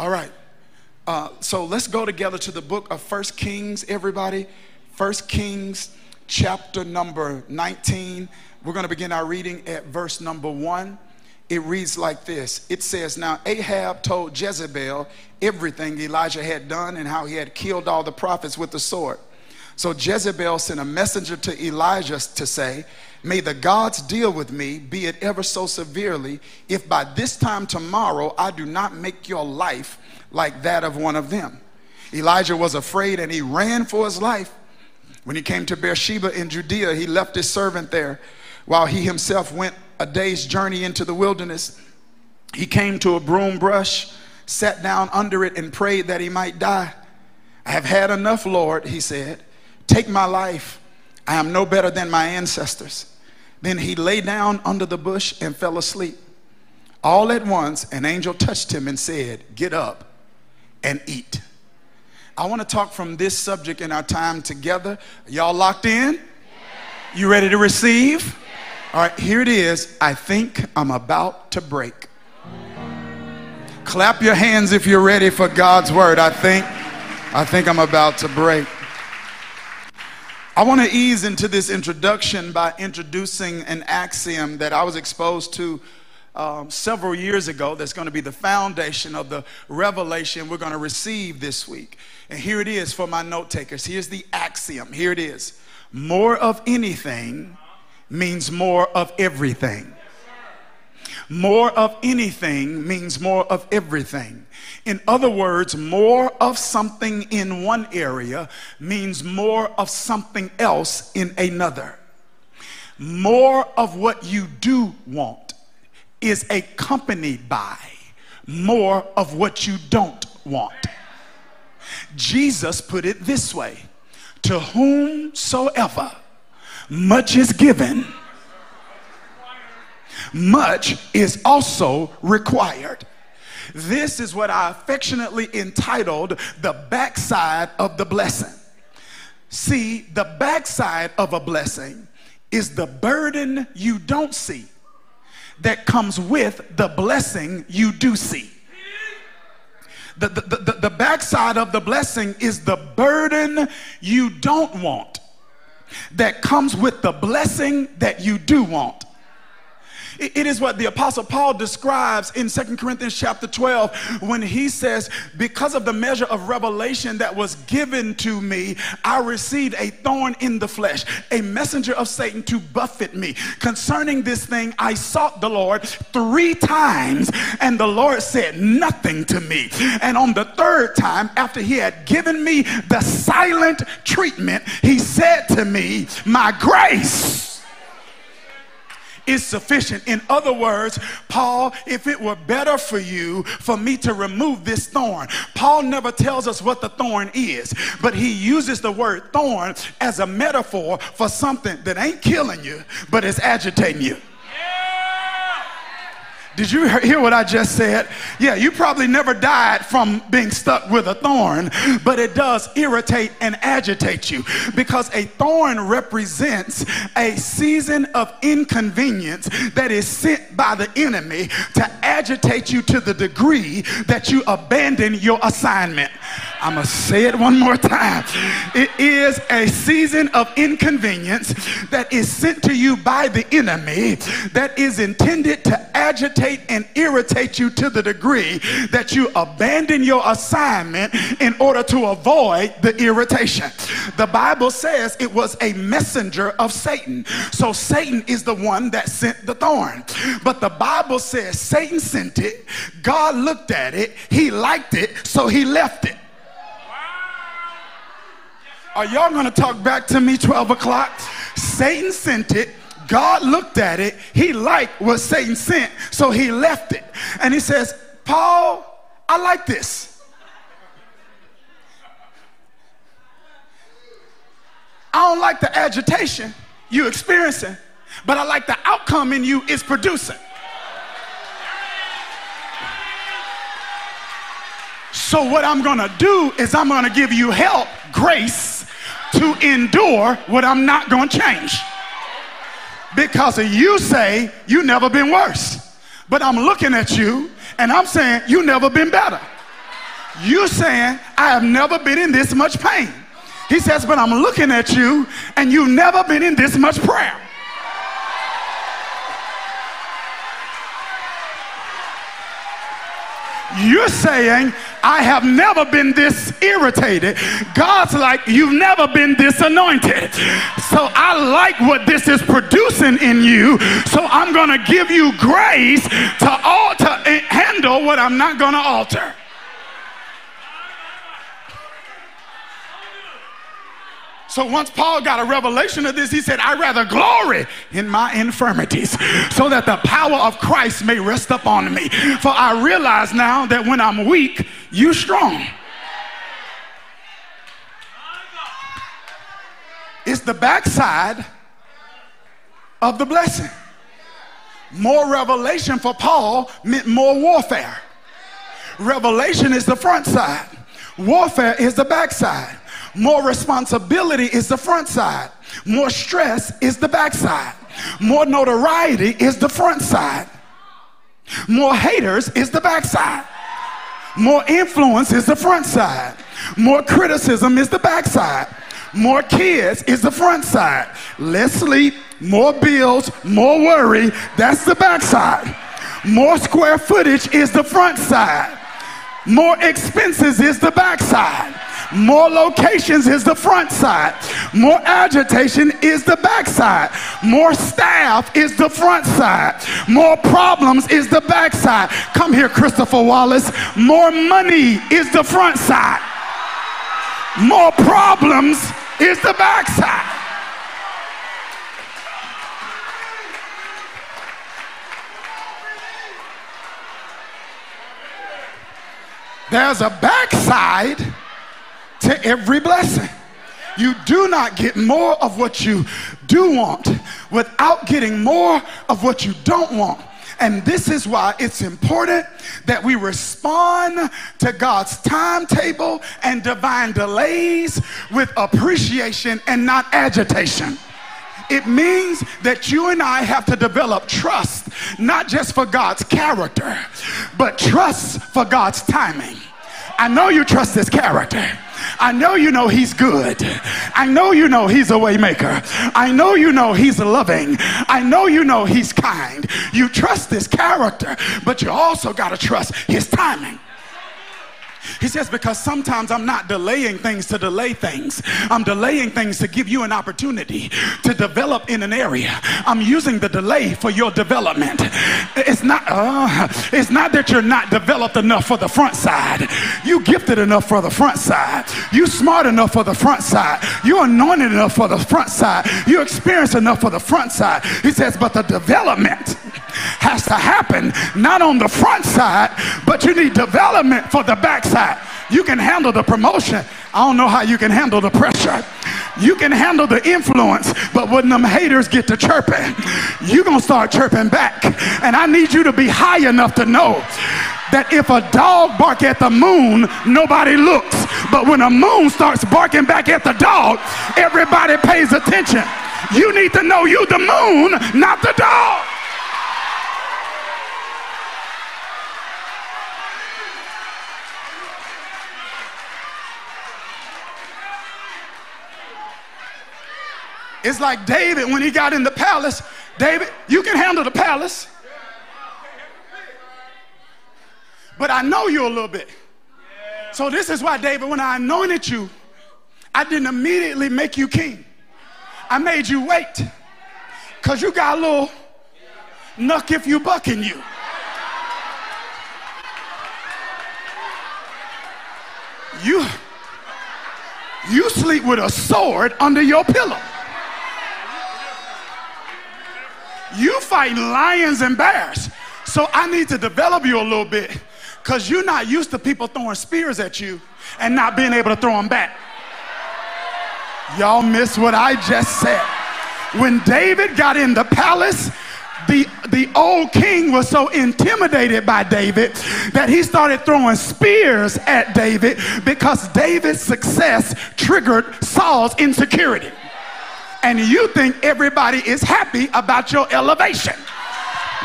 All right. Uh, so let's go together to the book of First Kings, everybody. First Kings, chapter number 19. We're going to begin our reading at verse number one. It reads like this It says, Now Ahab told Jezebel everything Elijah had done and how he had killed all the prophets with the sword. So Jezebel sent a messenger to Elijah to say, May the gods deal with me, be it ever so severely, if by this time tomorrow I do not make your life like that of one of them. Elijah was afraid and he ran for his life. When he came to Beersheba in Judea, he left his servant there while he himself went a day's journey into the wilderness. He came to a broom brush, sat down under it, and prayed that he might die. I have had enough, Lord, he said. Take my life. I am no better than my ancestors. Then he lay down under the bush and fell asleep. All at once, an angel touched him and said, Get up and eat. I want to talk from this subject in our time together. Y'all locked in? You ready to receive? All right, here it is. I think I'm about to break. Clap your hands if you're ready for God's word. I think I think I'm about to break. I want to ease into this introduction by introducing an axiom that I was exposed to um, several years ago that's going to be the foundation of the revelation we're going to receive this week. And here it is for my note takers. Here's the axiom. Here it is more of anything means more of everything. More of anything means more of everything. In other words, more of something in one area means more of something else in another. More of what you do want is accompanied by more of what you don't want. Jesus put it this way To whomsoever much is given, much is also required. This is what I affectionately entitled the backside of the blessing. See, the backside of a blessing is the burden you don't see that comes with the blessing you do see. The, the, the, the backside of the blessing is the burden you don't want that comes with the blessing that you do want. It is what the apostle Paul describes in Second Corinthians chapter 12 when he says, because of the measure of revelation that was given to me, I received a thorn in the flesh, a messenger of Satan to buffet me. Concerning this thing, I sought the Lord three times and the Lord said nothing to me. And on the third time, after he had given me the silent treatment, he said to me, my grace is sufficient. In other words, Paul, if it were better for you for me to remove this thorn, Paul never tells us what the thorn is, but he uses the word thorn as a metaphor for something that ain't killing you, but is agitating you. Did you hear what I just said? Yeah, you probably never died from being stuck with a thorn, but it does irritate and agitate you because a thorn represents a season of inconvenience that is sent by the enemy to agitate you to the degree that you abandon your assignment. I'm going to say it one more time. It is a season of inconvenience that is sent to you by the enemy that is intended to agitate and irritate you to the degree that you abandon your assignment in order to avoid the irritation. The Bible says it was a messenger of Satan. So Satan is the one that sent the thorn. But the Bible says Satan sent it, God looked at it, he liked it, so he left it. Are y'all gonna talk back to me 12 o'clock? Satan sent it. God looked at it. He liked what Satan sent, so he left it. And he says, Paul, I like this. I don't like the agitation you experiencing, but I like the outcome in you is producing. So, what I'm gonna do is I'm gonna give you help, grace to endure what I'm not to change. Because you say you never been worse. But I'm looking at you and I'm saying you never been better. You saying, I have never been in this much pain. He says, but I'm looking at you and you've never been in this much prayer. You're saying, I have never been this irritated. God's like, You've never been this anointed. So I like what this is producing in you. So I'm going to give you grace to, alter, eh, handle what I'm not going to alter. So once Paul got a revelation of this, he said, I rather glory in my infirmities so that the power of Christ may rest upon me. For I realize now that when I'm weak, you're strong. It's the backside of the blessing. More revelation for Paul meant more warfare. Revelation is the front side. Warfare is the backside. More responsibility is the front side. More stress is the back side. More notoriety is the front side. More haters is the back side. More influence is the front side. More criticism is the back side. More kids is the front side. Less sleep, more bills, more worry, that's the back side. More square footage is the front side. More expenses is the backside. More locations is the front side. More agitation is the backside. More staff is the front side. More problems is the backside. Come here, Christopher Wallace. More money is the front side. More problems is the back There's a backside to every blessing. You do not get more of what you do want without getting more of what you don't want. And this is why it's important that we respond to God's timetable and divine delays with appreciation and not agitation. It means that you and I have to develop trust, not just for God's character, but trust for God's timing. I know you trust his character. I know you know he's good. I know you know he's a waymaker. I know you know he's loving. I know you know he's kind. You trust his character, but you also got to trust his timing. He says, because sometimes I'm not delaying things to delay things. I'm delaying things to give you an opportunity to develop in an area. I'm using the delay for your development. It's not, uh, it's not that you're not developed enough for the front side. You gifted enough for the front side. You smart enough for the front side. You anointed enough for the front side. You experienced enough for the front side. He says, but the development has to happen not on the front side, but you need development for the back You can handle the promotion. I don't know how you can handle the pressure. You can handle the influence, but when them haters get to chirping, you're going to start chirping back. And I need you to be high enough to know that if a dog bark at the moon, nobody looks. But when a moon starts barking back at the dog, everybody pays attention. You need to know you the moon, not the dog. It's like David when he got in the palace. David, you can handle the palace. But I know you a little bit. So this is why, David, when I anointed you, I didn't immediately make you king. I made you wait. Because you got a little knuck if you buck in you. You, you sleep with a sword under your pillow. You fighting lions and bears. So I need to develop you a little bit because you're not used to people throwing spears at you and not being able to throw them back. Y'all miss what I just said. When David got in the palace, the, the old king was so intimidated by David that he started throwing spears at David because David's success triggered Saul's insecurity and you think everybody is happy about your elevation.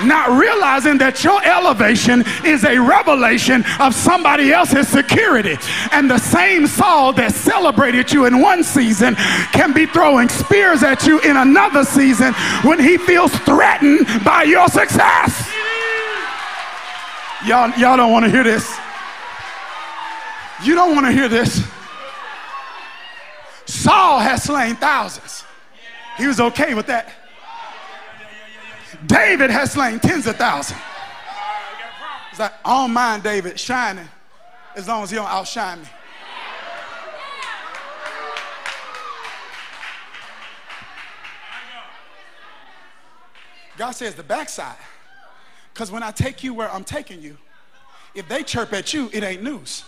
not realizing that your elevation is a revelation of somebody else's security. And the same Saul that celebrated you in one season can be throwing spears at you in another season when he feels threatened by your success. Y'all, y'all don't want to hear this. You don't want to hear this. Saul has slain thousands. He was okay with that. David has slain tens of thousands. It's like, I don't mind David shining as long as he don't outshine me. God says the backside. Because when I take you where I'm taking you, if they chirp at you, it ain't news.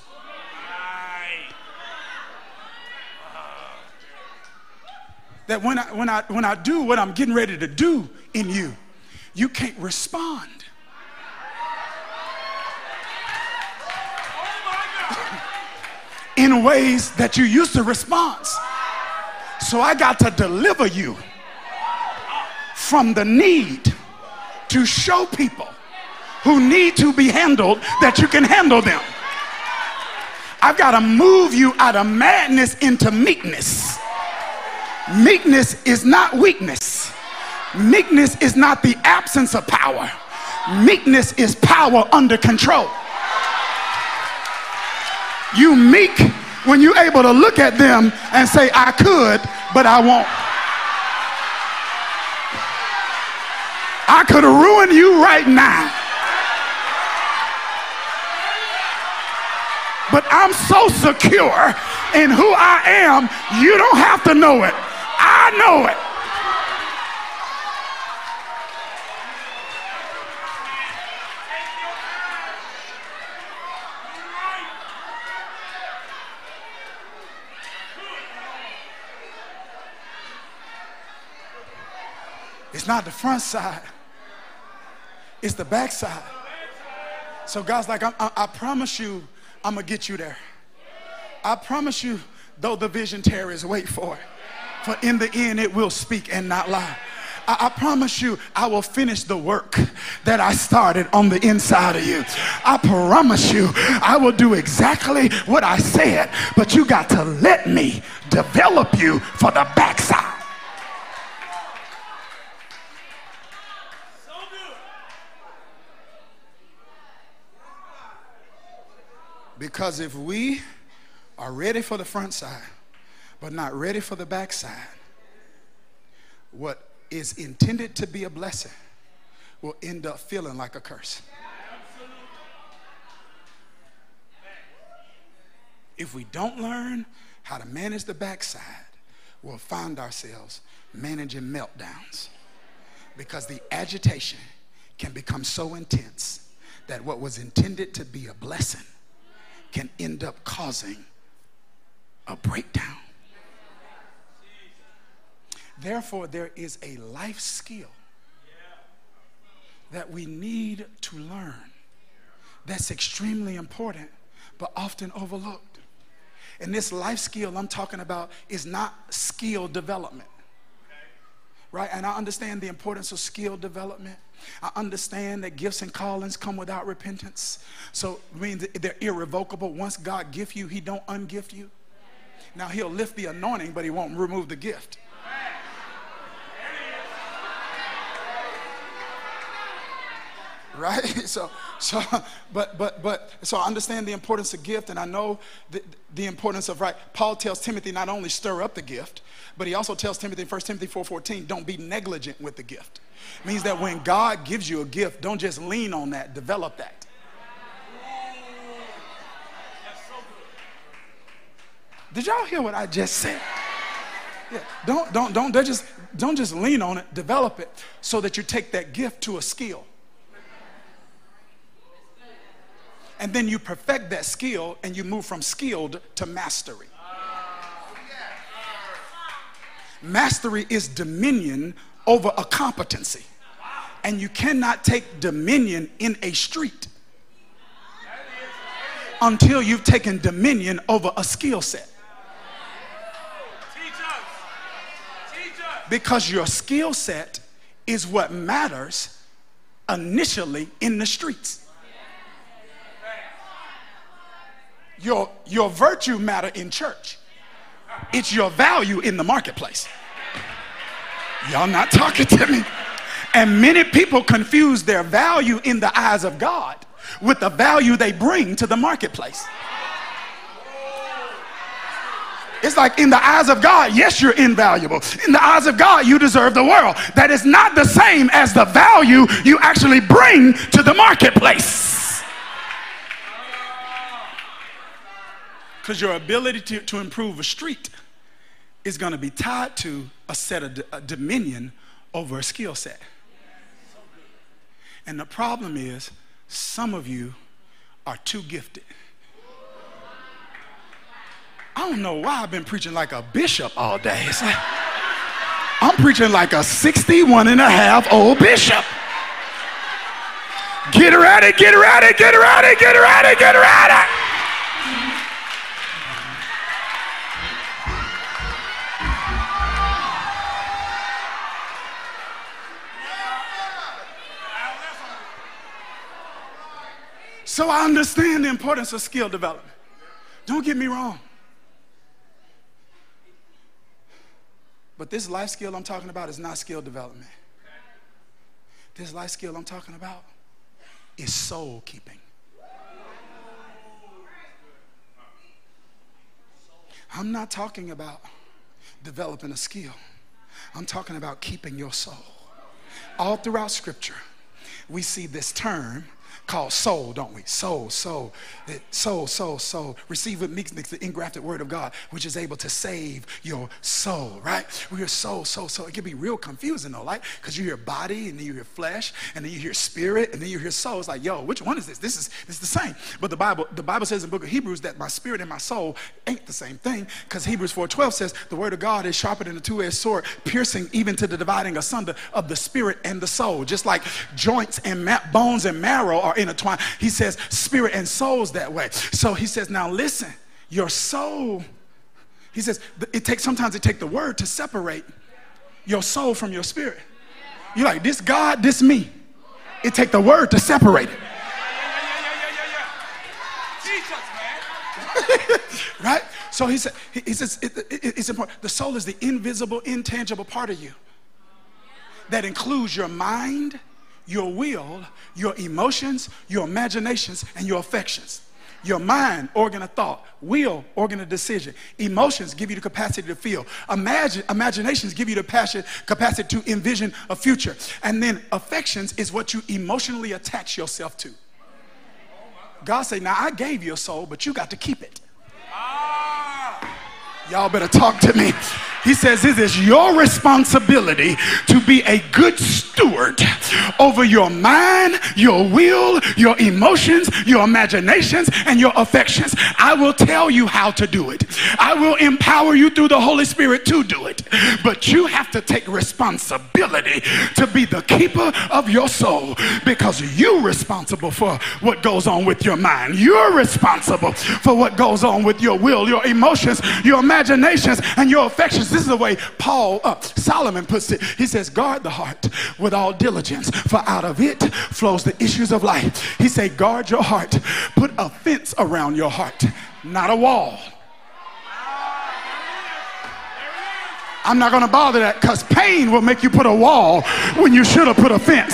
That when I, when, I, when I do what I'm getting ready to do in you, you can't respond. in ways that you used to respond. So I got to deliver you from the need to show people who need to be handled that you can handle them. I've got to move you out of madness into meekness. Meekness is not weakness. Meekness is not the absence of power. Meekness is power under control. You meek when you're able to look at them and say, I could, but I won't. I could have ruined you right now. But I'm so secure in who I am, you don't have to know it. I know it. It's not the front side, it's the back side. So God's like, I, I, I promise you, I'm going to get you there. I promise you, though the vision tarries, wait for it. For in the end, it will speak and not lie. I, promise you, I will finish the work that I started on the inside of you. I promise you, I will do exactly what I said, but you got to let me develop you for the backside. Because if we are ready for the front side, but not ready for the backside, what is intended to be a blessing will end up feeling like a curse. If we don't learn how to manage the backside, we'll find ourselves managing meltdowns because the agitation can become so intense that what was intended to be a blessing can end up causing a breakdown. Therefore, there is a life skill that we need to learn that's extremely important but often overlooked. And this life skill I'm talking about is not skill development right? And I understand the importance of skill development. I understand that gifts and callings come without repentance. So I mean they're irrevocable. Once God gift you, he don't ungift you. Now he'll lift the anointing, but he won't remove the gift. Right? So so but but but so i understand the importance of gift and i know the, the importance of right paul tells timothy not only stir up the gift but he also tells timothy in 1 timothy 4.14 don't be negligent with the gift. It means that when god gives you a gift don't just lean on that develop that. Did y'all hear what i just said? Yeah. don't don't don't just don't just lean on it develop it so that you take that gift to a skill and then you perfect that skill and you move from skilled to mastery. Mastery is dominion over a competency. And you cannot take dominion in a street until you've taken dominion over a skill set. Because your skill set is what matters initially in the streets. Your, your virtue matter in church. It's your value in the marketplace. Y'all not talking to me. And many people confuse their value in the eyes of God with the value they bring to the marketplace. It's like in the eyes of God, yes, you're invaluable. In the eyes of God, you deserve the world. That is not the same as the value you actually bring to the marketplace. Because your ability to, to improve a street is going to be tied to a set of dominion over a skill set. And the problem is, some of you are too gifted. I don't know why I've been preaching like a bishop all day. It's Like, I'm preaching like a 61 and a half old bishop. Get ready, get ready, get ready, get ready, get ready. So I understand the importance of skill development. Don't get me wrong. But this life skill I'm talking about is not skill development. This life skill I'm talking about is soul keeping. I'm not talking about developing a skill. I'm talking about keeping your soul. All throughout Scripture, we see this term called soul, don't we? Soul, soul, eh, soul, soul, soul. Receive with meekness the engrafted word of God, which is able to save your soul, right? We hear soul, soul, soul. It can be real confusing though, right? Because you hear body and then you hear flesh and then you hear spirit and then you hear soul. It's like, yo, which one is this? This is this is the same. But the Bible, the Bible says in book of Hebrews that my spirit and my soul ain't the same thing. Because Hebrews 4:12 says the word of God is sharper than a two-edged sword, piercing even to the dividing asunder of the spirit and the soul. Just like joints and ma- bones and marrow are intertwined. He says spirit and souls that way. So he says, now listen, your soul, he says, it takes sometimes it takes the word to separate your soul from your spirit. You're like, this God, this me. It take the word to separate it. right? So he said, he says, it, it, it's important. The soul is the invisible, intangible part of you that includes your mind, your will, your emotions, your imaginations, and your affections. Your mind, organ of thought, will, organ of decision. Emotions give you the capacity to feel. Imagine, imaginations give you the passion, capacity to envision a future. And then affections is what you emotionally attach yourself to. God say, now I gave you a soul, but you got to keep it. Ah. Y'all better talk to me. He says it is your responsibility to be a good steward over your mind, your will, your emotions, your imaginations, and your affections. I will tell you how to do it. I will empower you through the Holy Spirit to do it. But you have to take responsibility to be the keeper of your soul because you're responsible for what goes on with your mind. You're responsible for what goes on with your will, your emotions, your imaginations, and your affections. This is the way Paul, uh, Solomon puts it. He says, guard the heart with all diligence, for out of it flows the issues of life. He say, guard your heart. Put a fence around your heart, not a wall. I'm not going to bother that because pain will make you put a wall when you should have put a fence.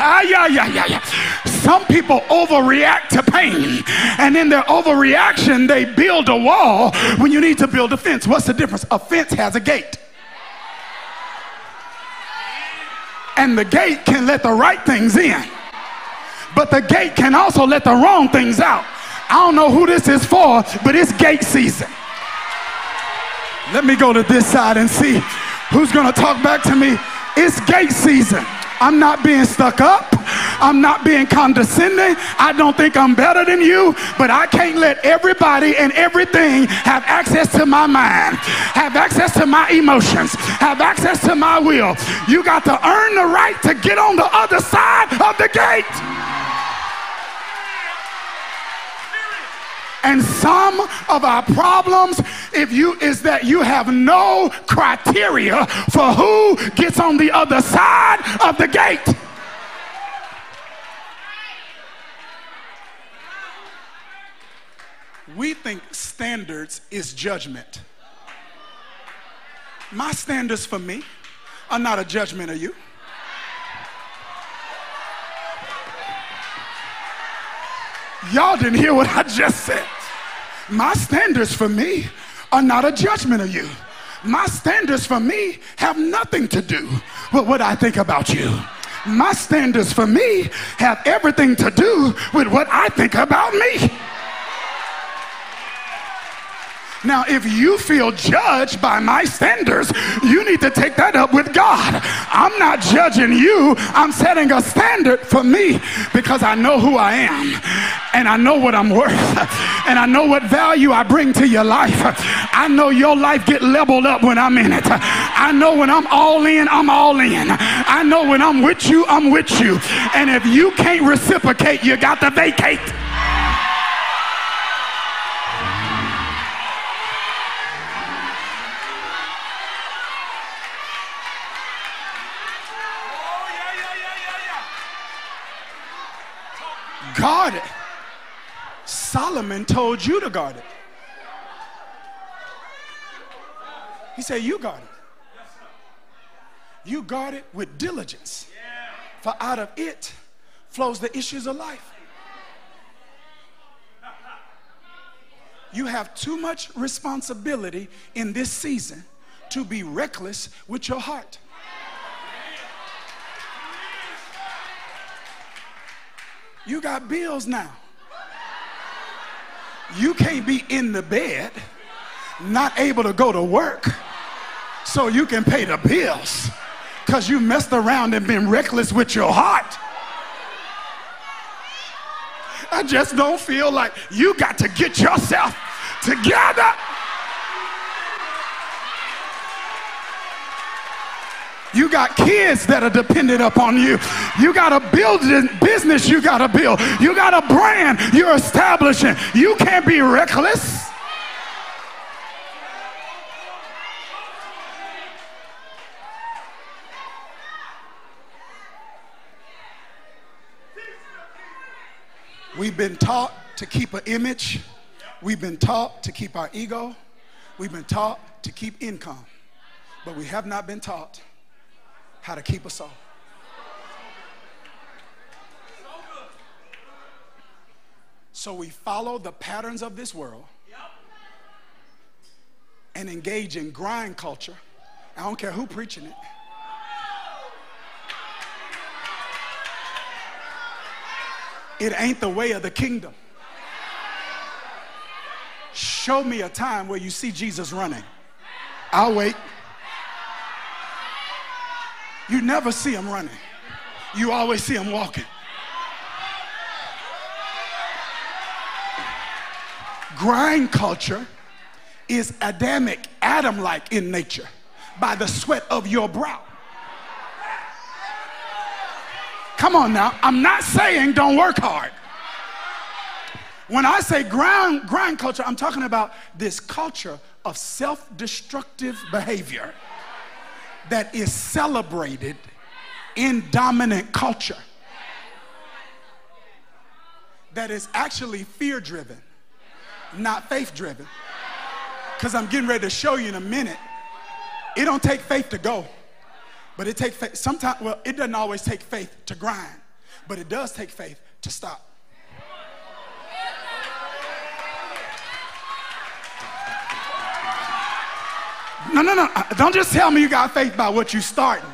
Ah, yeah, yeah, yeah, yeah. Some people overreact to pain, and in their overreaction, they build a wall when you need to build a fence. What's the difference? A fence has a gate. And the gate can let the right things in, but the gate can also let the wrong things out. I don't know who this is for, but it's gate season. Let me go to this side and see who's going to talk back to me. It's gate season. I'm not being stuck up. I'm not being condescending. I don't think I'm better than you, but I can't let everybody and everything have access to my mind, have access to my emotions, have access to my will. You got to earn the right to get on the other side of the gate. And some of our problems if you is that you have no criteria for who gets on the other side of the gate. We think standards is judgment. My standards for me are not a judgment of you. Y'all didn't hear what I just said. My standards for me are not a judgment of you. My standards for me have nothing to do with what I think about you. My standards for me have everything to do with what I think about me. Now, if you feel judged by my standards, you need to take that up with God. I'm not judging you, I'm setting a standard for me because I know who I am and I know what I'm worth and I know what value I bring to your life. I know your life get leveled up when I'm in it. I know when I'm all in, I'm all in. I know when I'm with you, I'm with you. And if you can't reciprocate, you got to vacate. Guard it. Solomon told you to guard it. He said, You guard it. You guard it with diligence. For out of it flows the issues of life. You have too much responsibility in this season to be reckless with your heart. You got bills now. You can't be in the bed, not able to go to work, so you can pay the bills because you messed around and been reckless with your heart. I just don't feel like you got to get yourself together. You got kids that are dependent upon you. You got a building business you got to build. You got a brand you're establishing. You can't be reckless. We've been taught to keep an image. We've been taught to keep our ego. We've been taught to keep income. But we have not been taught how to keep us soul. So we follow the patterns of this world and engage in grind culture. I don't care who preaching it. It ain't the way of the kingdom. Show me a time where you see Jesus running. I'll wait. You never see him running, you always see him walking. Grind culture is Adamic, Adam like in nature, by the sweat of your brow. Come on now, I'm not saying don't work hard. When I say grind, grind culture, I'm talking about this culture of self destructive behavior that is celebrated in dominant culture that is actually fear driven, not faith driven. Because I'm getting ready to show you in a minute. It don't take faith to go, but it takes faith. Sometimes, well, it doesn't always take faith to grind, but it does take faith to stop. No, no, no. Uh, don't just tell me you got faith by what you starting.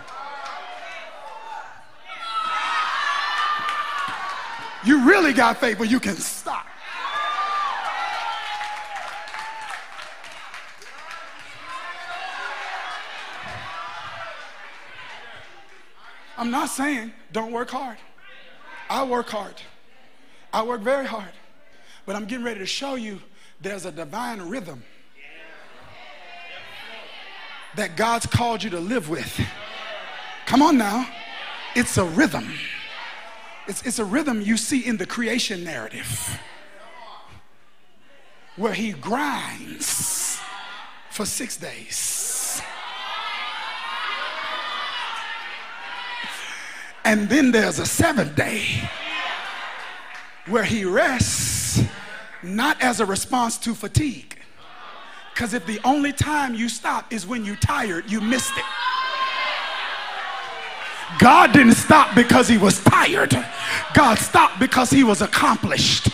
You really got faith but you can stop. I'm not saying don't work hard. I work hard. I work very hard. But I'm getting ready to show you there's a divine rhythm that God's called you to live with. Come on now. It's a rhythm. It's, it's a rhythm you see in the creation narrative where he grinds for six days. And then there's a seventh day where he rests not as a response to fatigue. Because if the only time you stop is when you're tired, you missed it. God didn't stop because he was tired. God stopped because he was accomplished.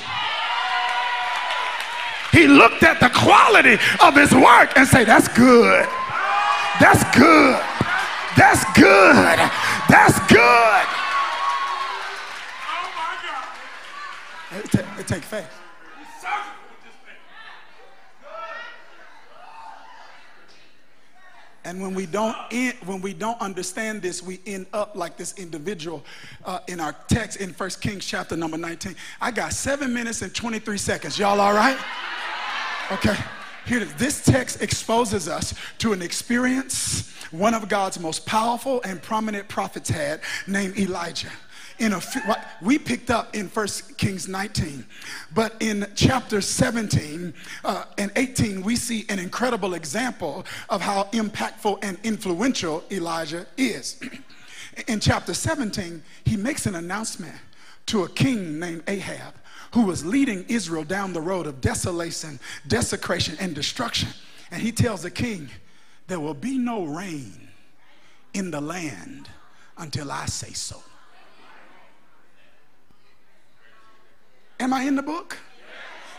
He looked at the quality of his work and said, That's good. That's good. That's good. That's good. Oh It, take, it take faith. And when we don't when we don't understand this, we end up like this individual uh, in our text in First Kings chapter number 19. I got seven minutes and 23 seconds. Y'all all right? Okay. Here, this text exposes us to an experience one of God's most powerful and prominent prophets had, named Elijah in a we picked up in First Kings 19, but in chapter 17 uh, and 18 we see an incredible example of how impactful and influential Elijah is. in chapter 17, he makes an announcement to a king named Ahab who was leading Israel down the road of desolation, desecration, and destruction. And he tells the king, There will be no rain in the land until I say so. Am I in the book?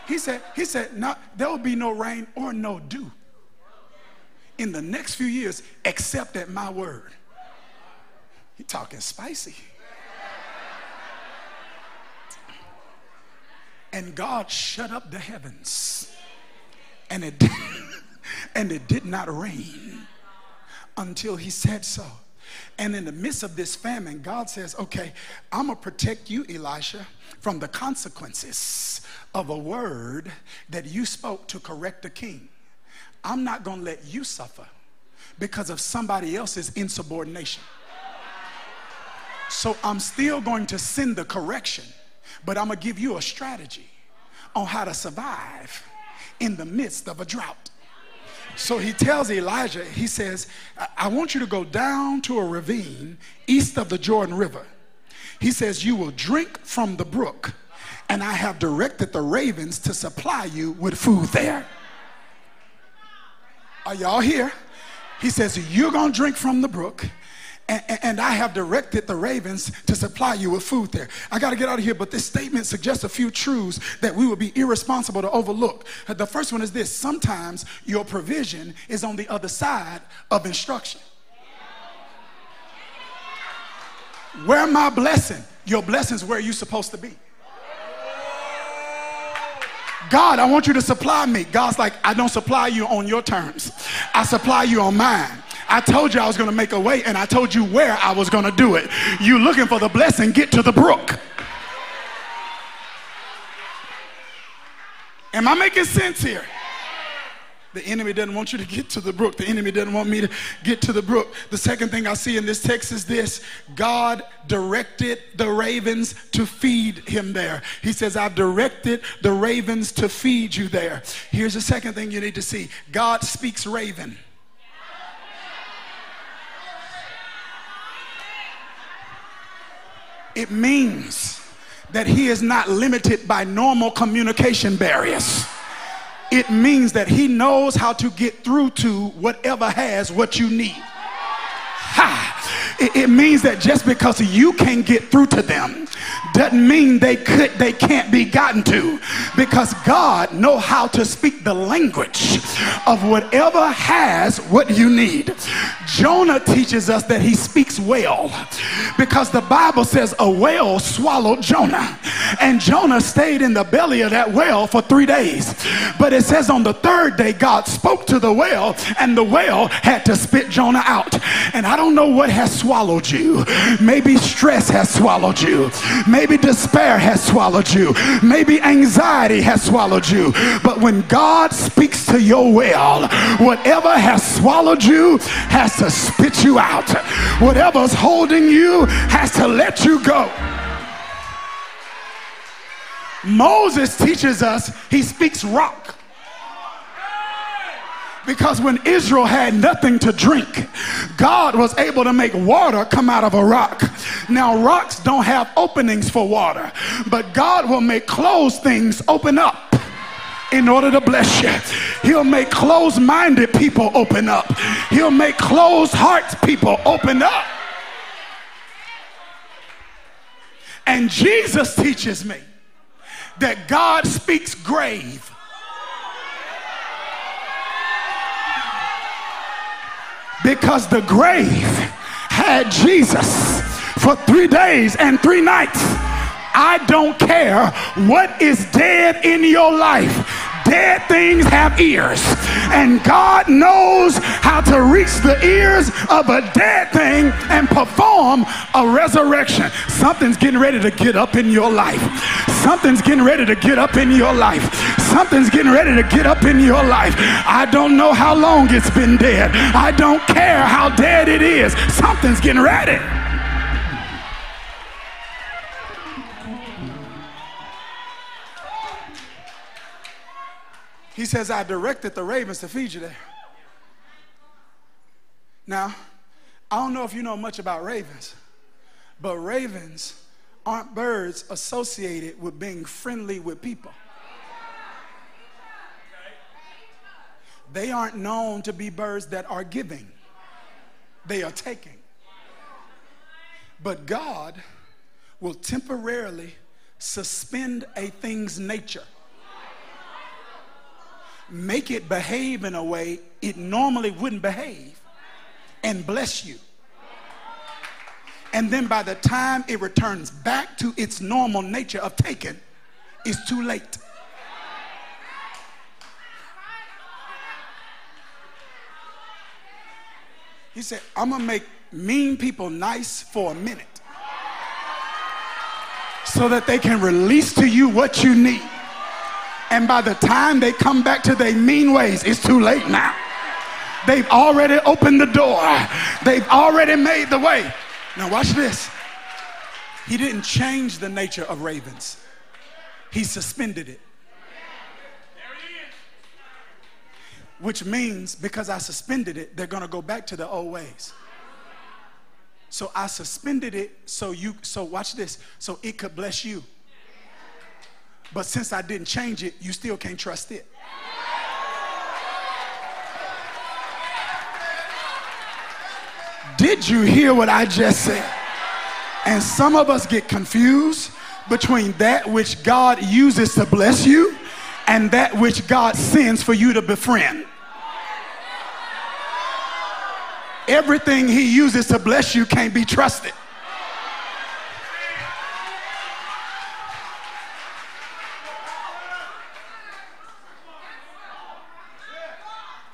He said, he said, not, there will be no rain or no dew in the next few years except at my word. He talking spicy. And God shut up the heavens. And it, and it did not rain until he said so. And in the midst of this famine, God says, okay, I'm going to protect you, Elisha, from the consequences of a word that you spoke to correct the king. I'm not going to let you suffer because of somebody else's insubordination. So I'm still going to send the correction, but I'm going to give you a strategy on how to survive in the midst of a drought. So he tells Elijah, he says, I want you to go down to a ravine east of the Jordan River. He says, You will drink from the brook, and I have directed the ravens to supply you with food there. Are y'all here? He says, You're going to drink from the brook, and, and, I have directed the ravens to supply you with food there. I got to get out of here, but this statement suggests a few truths that we would be irresponsible to overlook. The first one is this sometimes your provision is on the other side of instruction. Where my blessing? Your blessing's where you're supposed to be. God, I want you to supply me. God's like, I don't supply you on your terms. I supply you on mine. I told you I was going to make a way and I told you where I was going to do it. You looking for the blessing, get to the brook. Am I making sense here? The enemy doesn't want you to get to the brook. The enemy doesn't want me to get to the brook. The second thing I see in this text is this God directed the ravens to feed him there. He says, I've directed the ravens to feed you there. Here's the second thing you need to see God speaks raven. It means that he is not limited by normal communication barriers. It means that he knows how to get through to whatever has what you need. Ha! It, means that just because you can't get through to them doesn't mean they could they can't be gotten to because God know how to speak the language of whatever has what you need. Jonah teaches us that he speaks well because the Bible says a whale swallowed Jonah and Jonah stayed in the belly of that whale for 3 days. But it says on the third day God spoke to the whale and the whale had to spit Jonah out. And I don't know what has swallowed you. Maybe stress has swallowed you. Maybe despair has swallowed you. Maybe anxiety has swallowed you. But when God speaks to your well, whatever has swallowed you has to spit you out. Whatever's holding you has to let you go. Moses teaches us he speaks rock. Because when Israel had nothing to drink, God was able to make water come out of a rock. Now, rocks don't have openings for water, but God will make closed things open up. in order to bless you. He'll make closed minded people open up, He'll make closed hearts people open up. And Jesus teaches me that God speaks grave. Because the grave had Jesus for three days and three nights. I don't care what is dead in your life. Dead things have ears, and God knows how to reach the ears of a dead thing and perform a resurrection. Something's getting ready to get up in your life. Something's getting ready to get up in your life. Something's getting ready to get up in your life. I don't know how long it's been dead. I don't care how dead it is. Something's getting ready. He says, I directed the ravens to feed you there. Now, I don't know if you know much about ravens, but ravens aren't birds associated with being friendly with people. They aren't known to be birds that are giving, they are taking. But God will temporarily suspend a thing's nature make it behave in a way it normally wouldn't behave and bless you. And then by the time it returns back to its normal nature of taking, it's too late. He said, I'm going to make mean people nice for a minute so that they can release to you what you need. And by the time they come back to their mean ways, it's too late now. They've already opened the door, they've already made the way. Now, watch this. He didn't change the nature of ravens, he suspended it. Which means because I suspended it, they're going to go back to the old ways. So I suspended it so you, so watch this, so it could bless you. But since I didn't change it, you still can't trust it. Did you hear what I just said? And some of us get confused between that which God uses to bless you and that which God sends for you to befriend. Everything He uses to bless you can't be trusted.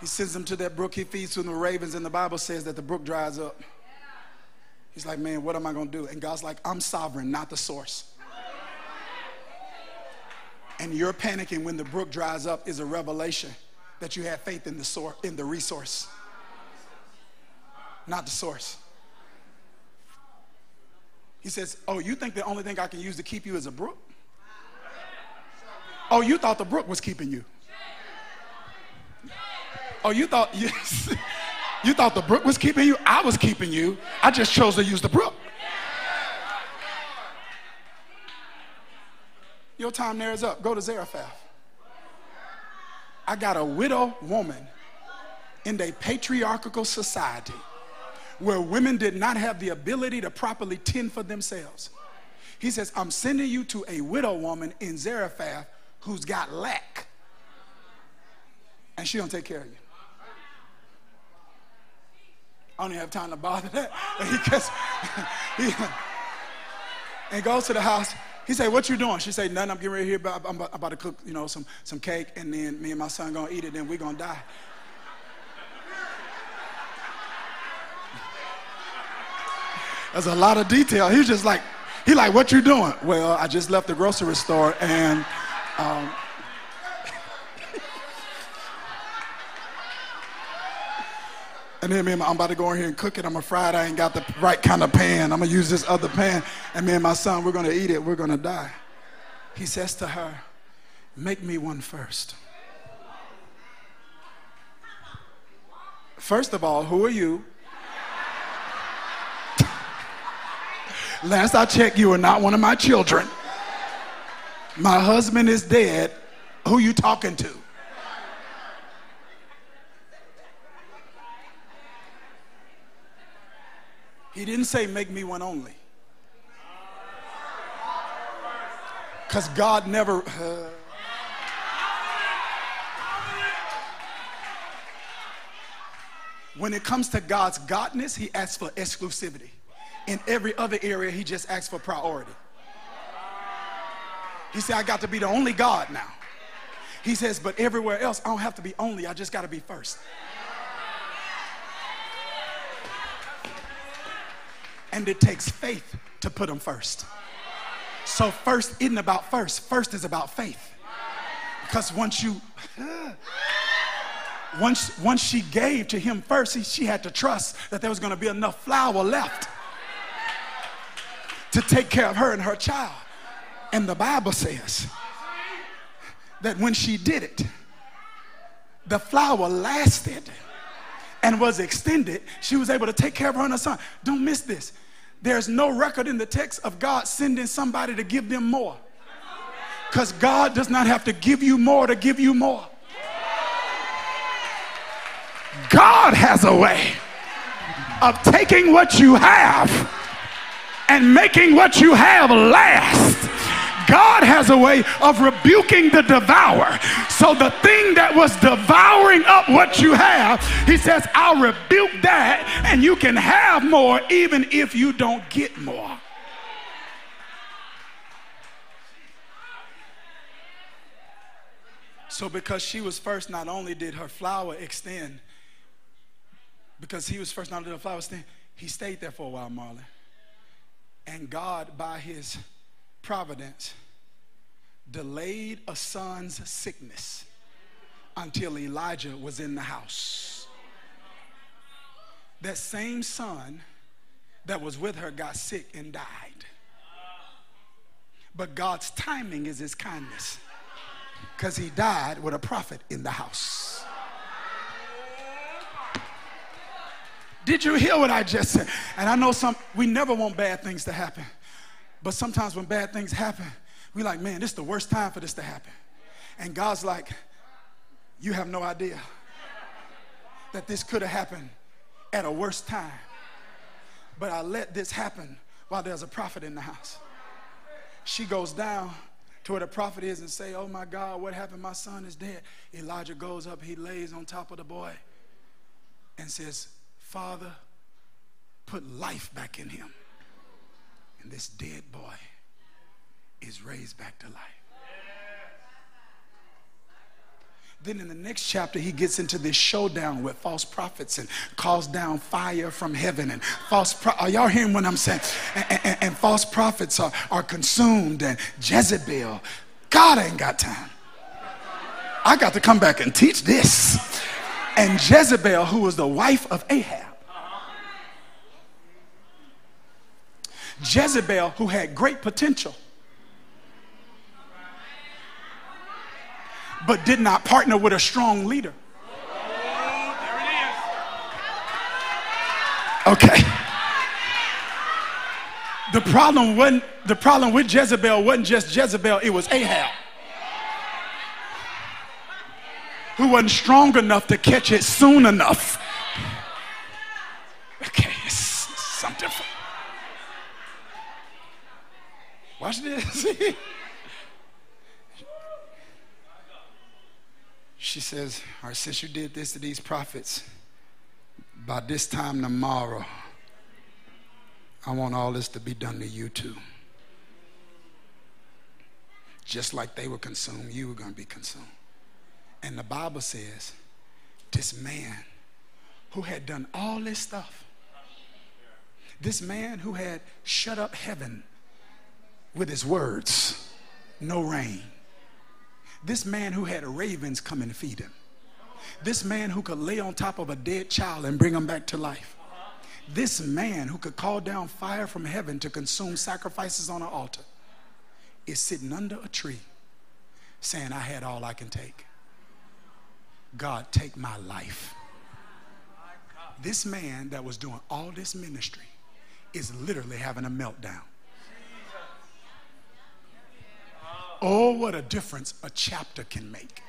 Sends them to that brook. He feeds them the ravens, and the Bible says that the brook dries up. He's like, man, what am I going to do? And God's like, I'm sovereign, not the source. And you're panicking when the brook dries up is a revelation that you have faith in the source, in the resource, not the source. He says, Oh, you think the only thing I can use to keep you is a brook? Oh, you thought the brook was keeping you. Oh, you thought yes. you thought the brook was keeping you? I was keeping you. I just chose to use the brook. Your time there is up. Go to Zarephath. I got a widow woman in a patriarchal society where women did not have the ability to properly tend for themselves. He says, I'm sending you to a widow woman in Zarephath who's got lack. And she don't take care of you. I don't even have time to bother that. And he gets, he, and goes to the house. He say, "What you doing?" She say, "Nothing. I'm getting ready here. But I'm about, to cook, you know, some some cake, and then me and my son gonna eat it. Then we gonna die." There's a lot of detail. He's just like, he like, "What you doing?" Well, I just left the grocery store and. Um, And then my, I'm about to go in here and cook it. I'm afraid I ain't got the right kind of pan. I'm gonna use this other pan. And me and my son, we're gonna eat it. We're gonna die. He says to her, Make me one first. First of all, who are you? Last I checked, you are not one of my children. My husband is dead who you talking to. He didn't say, Make me one only. Because God never. Uh, when it comes to God's godness, He asks for exclusivity. In every other area, He just asks for priority. He said, I got to be the only God now. He says, but everywhere else, I don't have to be only, I just got to be first. And it takes faith to put them first. So, first isn't about first, first is about faith. Because once you, once, once she gave to him first, she, she had to trust that there was going to be enough flour left to take care of her and her child. And the Bible says that when she did it, the flour lasted and was extended. She was able to take care of her and her son. Don't miss this. There's no record in the text of God sending somebody to give them more. Because God does not have to give you more to give you more. God has a way of taking what you have and making what you have last. God has a way of rebuking the devourer. So the thing that was devouring up what you have, he says, I'll rebuke that and you can have more even if you don't get more. So because she was first, not only did her flour extend, because he was first, not only did her flour extend, he stayed there for a while, Marlon. And God, by his providence delayed a son's sickness until Elijah was in the house. That same son that was with her got sick and died. But God's timing is his kindness because he died with a prophet in the house. Did you hear what I just said? And I know some, we never want bad things to happen. But sometimes when bad things happen, we're like, man, this is the worst time for this to happen. And God's like, you have no idea that this could have happened at a worse time. But I let this happen while there's a prophet in the house. She goes down to where the prophet is and say, oh my God, what happened? My son is dead. Elijah goes up, he lays on top of the boy and says, Father, put life back in him. And this dead boy is raised back to life. Then in the next chapter, he gets into this showdown with false prophets and calls down fire from heaven. And false pro- are y'all hearing what I'm saying? And, and, and false prophets are, are consumed. And Jezebel, God ain't got time. I got to come back and teach this. And Jezebel, who was the wife of Ahab, Jezebel, who had great potential, but did not partner with a strong leader. Okay. The problem wasn't the problem with Jezebel wasn't just Jezebel, it was Ahab. Who wasn't strong enough to catch it soon enough. Watch this. She says, All right, since you did this to these prophets, by this time tomorrow, I want all this to be done to you too. Just like they were consumed, you were going to be consumed. And the Bible says, this man who had done all this stuff, this man who had shut up heaven with his words, no rain this man who had ravens come and feed him. This man who could lay on top of a dead child and bring him back to life. This man who could call down fire from heaven to consume sacrifices on an altar is sitting under a tree saying, I had all I can take. God, take my life. This man that was doing all this ministry is literally having a meltdown. Oh, what a difference a chapter can make.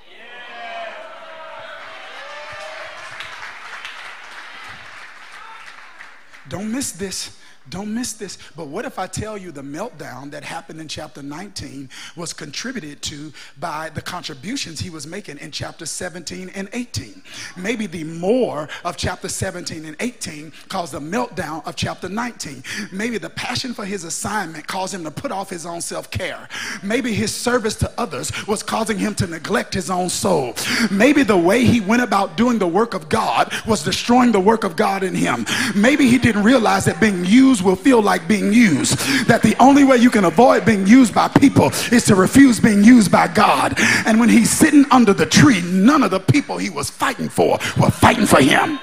Don't miss this. Don't miss this. But what if I tell you the meltdown that happened in chapter 19 was contributed to by the contributions he was making in chapter 17 and 18? Maybe the more of chapter 17 and 18 caused the meltdown of chapter 19. Maybe the passion for his assignment caused him to put off his own self care. Maybe his service to others was causing him to neglect his own soul. Maybe the way he went about doing the work of God was destroying the work of God in him. Maybe he didn't realize that being used will feel like being used. That the only way you can avoid being used by people is to refuse being used by God. And when he's sitting under the tree, none of the people he was fighting for were fighting for him.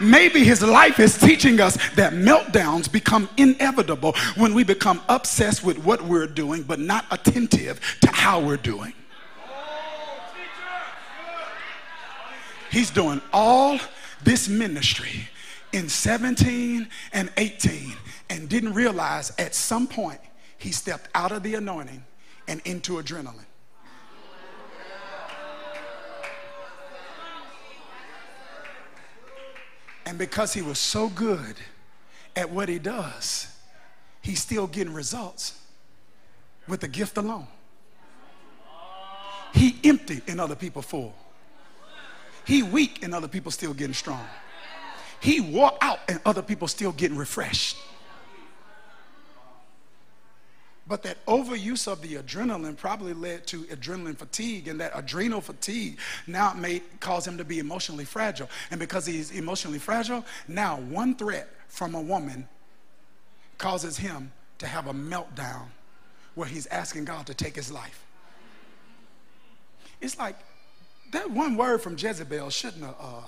Maybe his life is teaching us that meltdowns become inevitable when we become obsessed with what we're doing, but not attentive to how we're doing. He's doing all this ministry in 17 and 18 and didn't realize at some point he stepped out of the anointing and into adrenaline. And because he was so good at what he does, he's still getting results with the gift alone. He empty and other people full. He weak and other people still getting strong. He wore out and other people still getting refreshed. But that overuse of the adrenaline probably led to adrenaline fatigue, and that adrenal fatigue now may cause him to be emotionally fragile. And because he's emotionally fragile, now one threat from a woman causes him to have a meltdown where he's asking God to take his life. It's like that one word from Jezebel shouldn't have. Uh,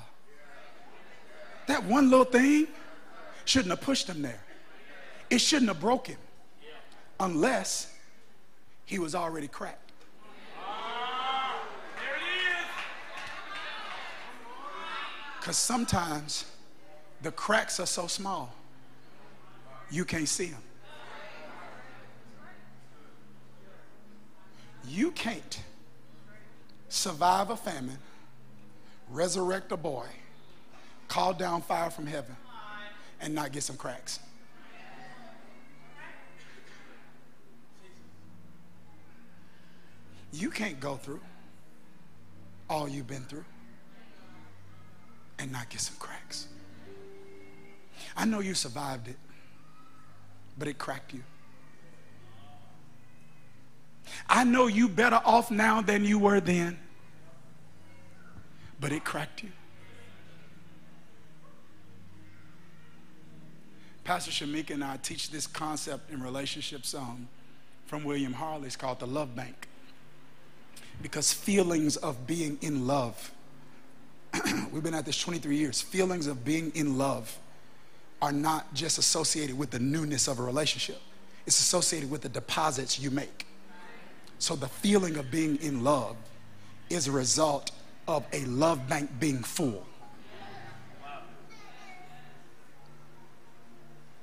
that one little thing shouldn't have pushed him there. It shouldn't have broken unless he was already cracked. Because sometimes the cracks are so small, you can't see them. You can't survive a famine, resurrect a boy, call down fire from heaven and not get some cracks. You can't go through all you've been through and not get some cracks. I know you survived it, but it cracked you. I know you better off now than you were then, but it cracked you. Pastor Shamika and I teach this concept in relationship um, from William Harley. It's called the love bank. Because feelings of being in love, we've been at this 23 years, feelings of being in love are not just associated with the newness of a relationship, it's associated with the deposits you make. So the feeling of being in love is a result of a love bank being full.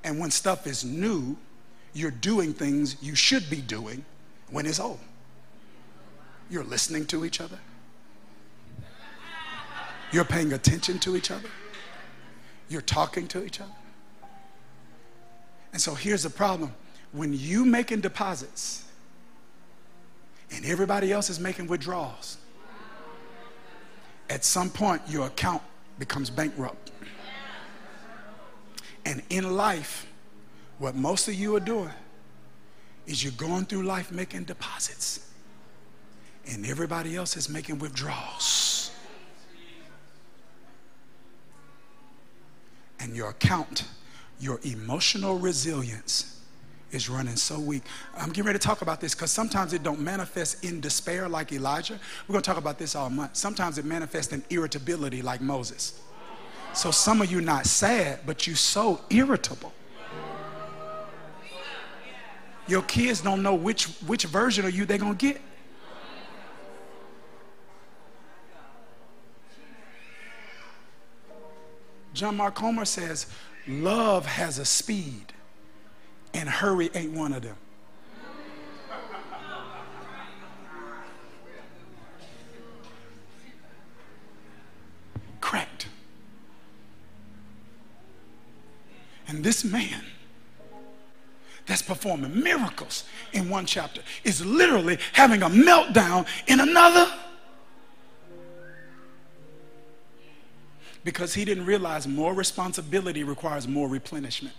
And when stuff is new, you're doing things you should be doing when it's old. You're listening to each other. You're paying attention to each other. You're talking to each other. And so here's the problem when you making deposits and everybody else is making withdrawals, at some point your account becomes bankrupt. And in life, what most of you are doing is you're going through life making deposits, and everybody else is making withdrawals. And your account, your emotional resilience is running so weak. I'm getting ready to talk about this because sometimes it don't manifest in despair like Elijah. We're going to talk about this all month. Sometimes it manifests in irritability like Moses. So some of you not sad, but you so irritable. Your kids don't know which which version of you they're gonna get. John Mark Comer says, love has a speed, and hurry ain't one of them. Cracked. And this man that's performing miracles in one chapter is literally having a meltdown in another. Because he didn't realize more responsibility requires more replenishment.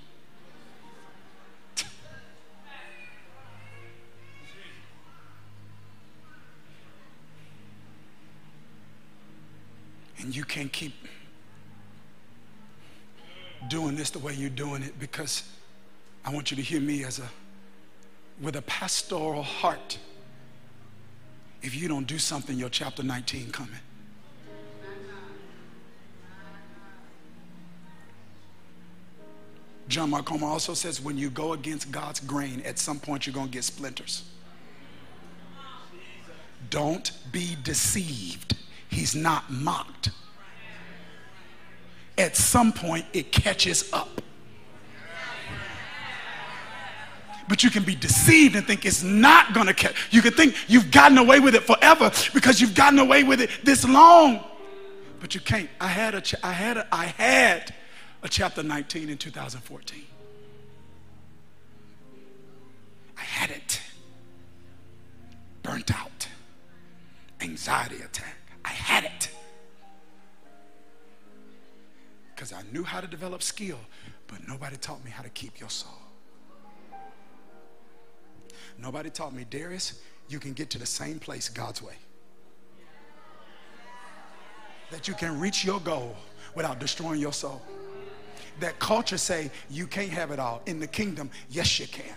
And you can't keep doing this the way you're doing it because I want you to hear me as a with a pastoral heart. If you don't do something, your chapter 19 coming. John Mark Comer also says when you go against God's grain, at some point you're going to get splinters. Don't be deceived. He's not mocked. At some point, it catches up. But you can be deceived and think it's not to catch. You can think you've gotten away with it forever because you've gotten away with it this long. But you can't. I had a, I had a, I had a chapter 19 in 2014. I had it. Burnt out. Anxiety attack. I had it. Because I knew how to develop skill, but nobody taught me how to keep your soul. Nobody taught me, Darius, you can get to the same place God's way. That you can reach your goal without destroying your soul. That culture say you can't have it all. In the kingdom, yes you can.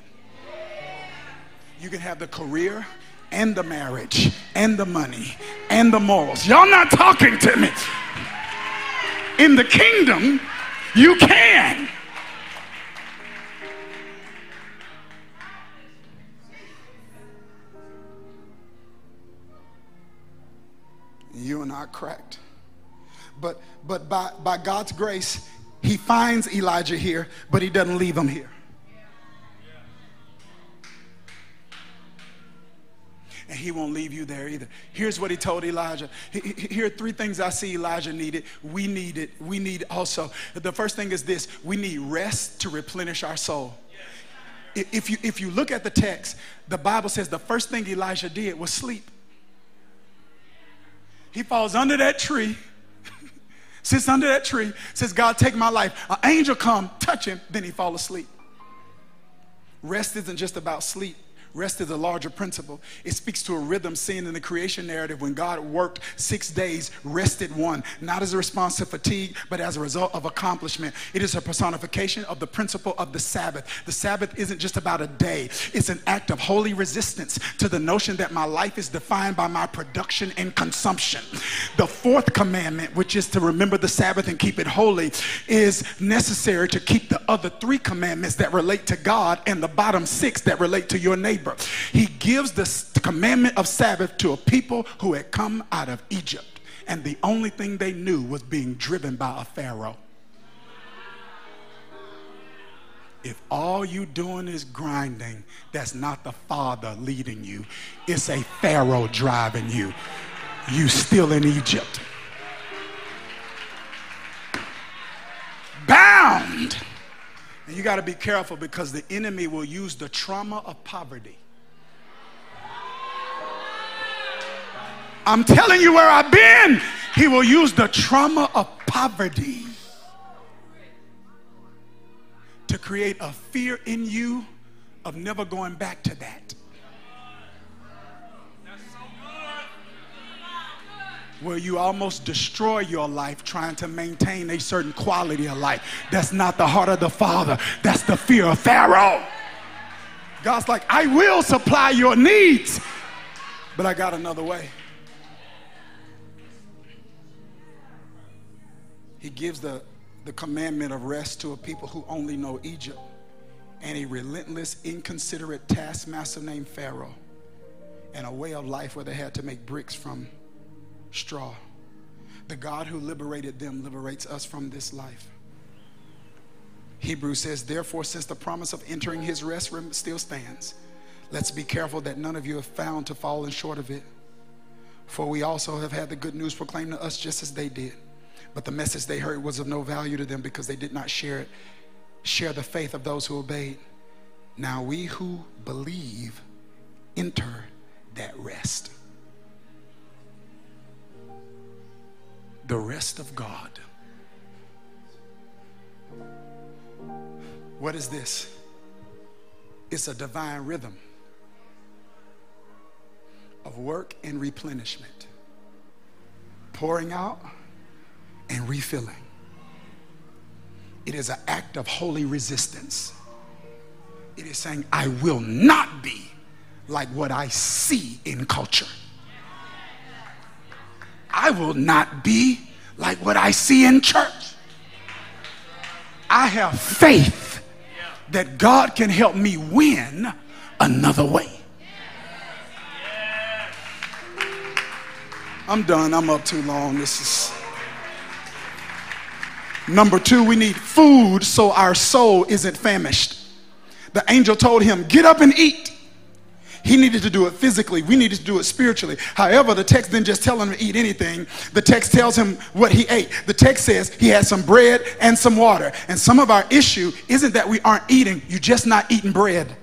You can have the career and the marriage and the money and the morals. Y'all not talking to me. In the kingdom, you can. You and I cracked. But but by, by God's grace, he finds Elijah here, but he doesn't leave him here. He won't leave you there either. Here's what he told Elijah. Here are three things I see Elijah needed. We need it. We need also. The first thing is this we need rest to replenish our soul. If you, if you look at the text, the Bible says the first thing Elijah did was sleep. He falls under that tree, sits under that tree, says, God, take my life. An angel come, touch him, then he fall asleep. Rest isn't just about sleep. Rest is a larger principle. It speaks to a rhythm seen in the creation narrative when God worked six days, rested one, not as a response to fatigue, but as a result of accomplishment. It is a personification of the principle of the Sabbath. The Sabbath isn't just about a day, it's an act of holy resistance to the notion that my life is defined by my production and consumption. The fourth commandment, which is to remember the Sabbath and keep it holy, is necessary to keep the other three commandments that relate to God and the bottom six that relate to your neighbor neighbor. He gives the commandment of Sabbath to a people who had come out of Egypt, and the only thing they knew was being driven by a Pharaoh. If all you doing is grinding, that's not the Father leading you. It's a Pharaoh driving you. You still in Egypt. Bound and you got to be careful because the enemy will use the trauma of poverty. I'm telling you where I've been. He will use the trauma of poverty to create a fear in you of never going back to that. Where you almost destroy your life trying to maintain a certain quality of life. That's not the heart of the Father, that's the fear of Pharaoh. God's like, I will supply your needs, but I got another way. He gives the, the commandment of rest to a people who only know Egypt and a relentless, inconsiderate taskmaster named Pharaoh and a way of life where they had to make bricks from straw. The God who liberated them liberates us from this life. Hebrews says, Therefore, since the promise of entering his rest still stands, let's be careful that none of you have found to fall short of it. For we also have had the good news proclaimed to us just as they did. But the message they heard was of no value to them because they did not share it share the faith of those who obeyed. Now we who believe enter that rest. The rest of God. What is this? It's a divine rhythm of work and replenishment, pouring out and refilling. It is an act of holy resistance. It is saying, I will not be like what I see in culture. I will not be like what I see in church. I have faith that God can help me win another way. I'm done. I'm up too long. This is. Number two, we need food so our soul isn't famished. The angel told him, Get up and eat. He needed to do it physically. We needed to do it spiritually. However, the text didn't just tell him to eat anything. The text tells him what he ate. The text says he had some bread and some water. And some of our issue isn't that we aren't eating, you're just not eating bread.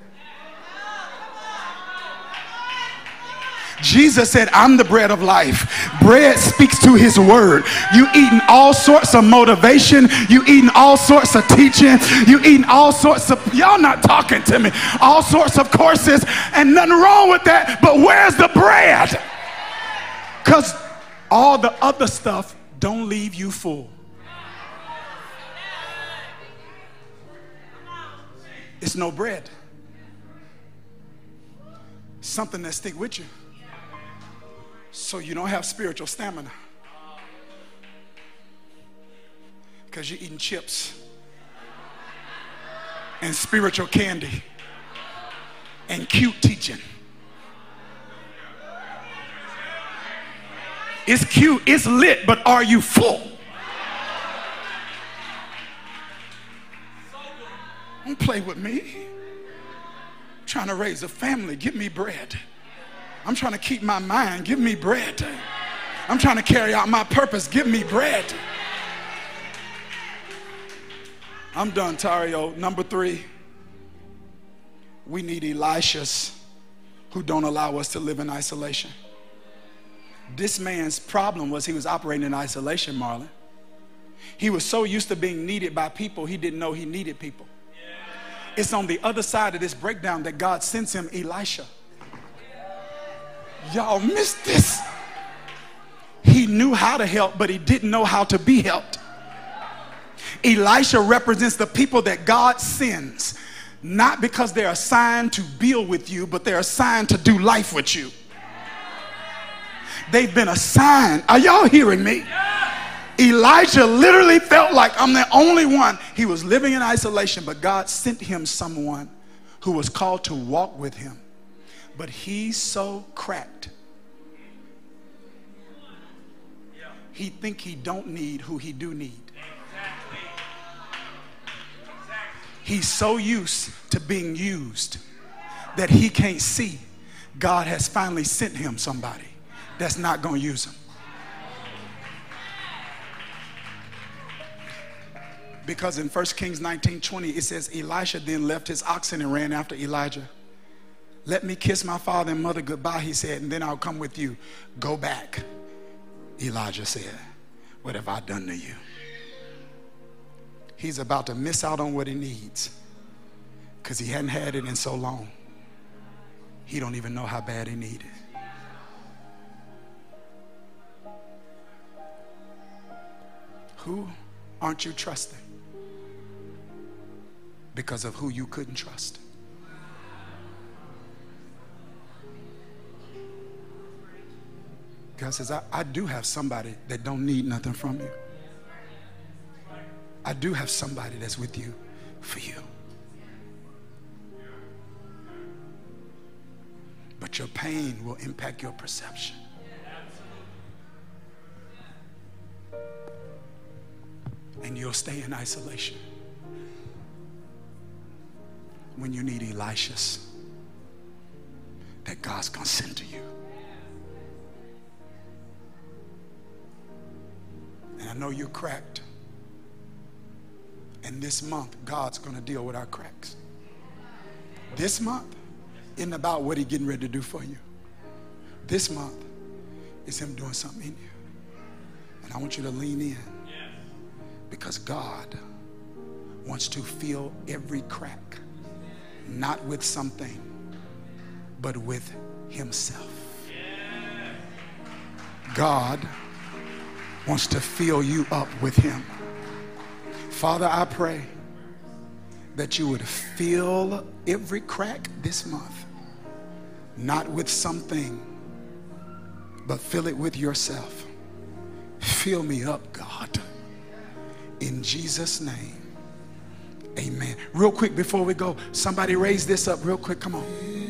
Jesus said, I'm the bread of life. Bread speaks to his word. You eating all sorts of motivation. You eating all sorts of teaching. You eating all sorts of, y'all not talking to me, all sorts of courses and nothing wrong with that. But where's the bread? Because all the other stuff don't leave you full. It's no bread. Something that stick with you so you don't have spiritual stamina. Because you're eating chips and spiritual candy and cute teaching. It's cute, it's lit, but are you full? Don't play with me. I'm trying to raise a family. Give me bread. I'm trying to keep my mind. Give me bread. I'm trying to carry out my purpose. Give me bread. I'm done, Tario. Number three, we need Elishas who don't allow us to live in isolation. This man's problem was he was operating in isolation, Marlon. He was so used to being needed by people, he didn't know he needed people. It's on the other side of this breakdown that God sends him Elisha. Y'all missed this. He knew how to help, but he didn't know how to be helped. Elisha represents the people that God sends, not because they're assigned to build with you, but they're assigned to do life with you. They've been assigned. Are y'all hearing me? Elijah literally felt like I'm the only one. He was living in isolation, but God sent him someone who was called to walk with him but he's so cracked. He think he don't need who he do need. He's so used to being used that he can't see God has finally sent him somebody that's not going to use him. Because in 1 Kings 19 20, it says, Elisha then left his oxen and ran after Elijah. Let me kiss my father and mother goodbye, he said, and then I'll come with you. Go back. Elijah said, What have I done to you? He's about to miss out on what he needs because he hadn't had it in so long. He don't even know how bad he needed. Who aren't you trusting? Because of who you couldn't trust. God says, I, I do have somebody that don't need nothing from you. I do have somebody that's with you for you. But your pain will impact your perception. And you'll stay in isolation when you need Elishas that God's going to send to you. Know you're cracked. And this month, God's going to deal with our cracks. This month isn't about what He's getting ready to do for you. This month is Him doing something in you. And I want you to lean in because God wants to fill every crack, not with something, but with Himself. God wants to fill you up with Him. Father, I pray that you would fill every crack this month, not with something, but fill it with yourself. Fill me up, God. In Jesus' name, amen. Real quick before we go, somebody raise this up real quick. Come on.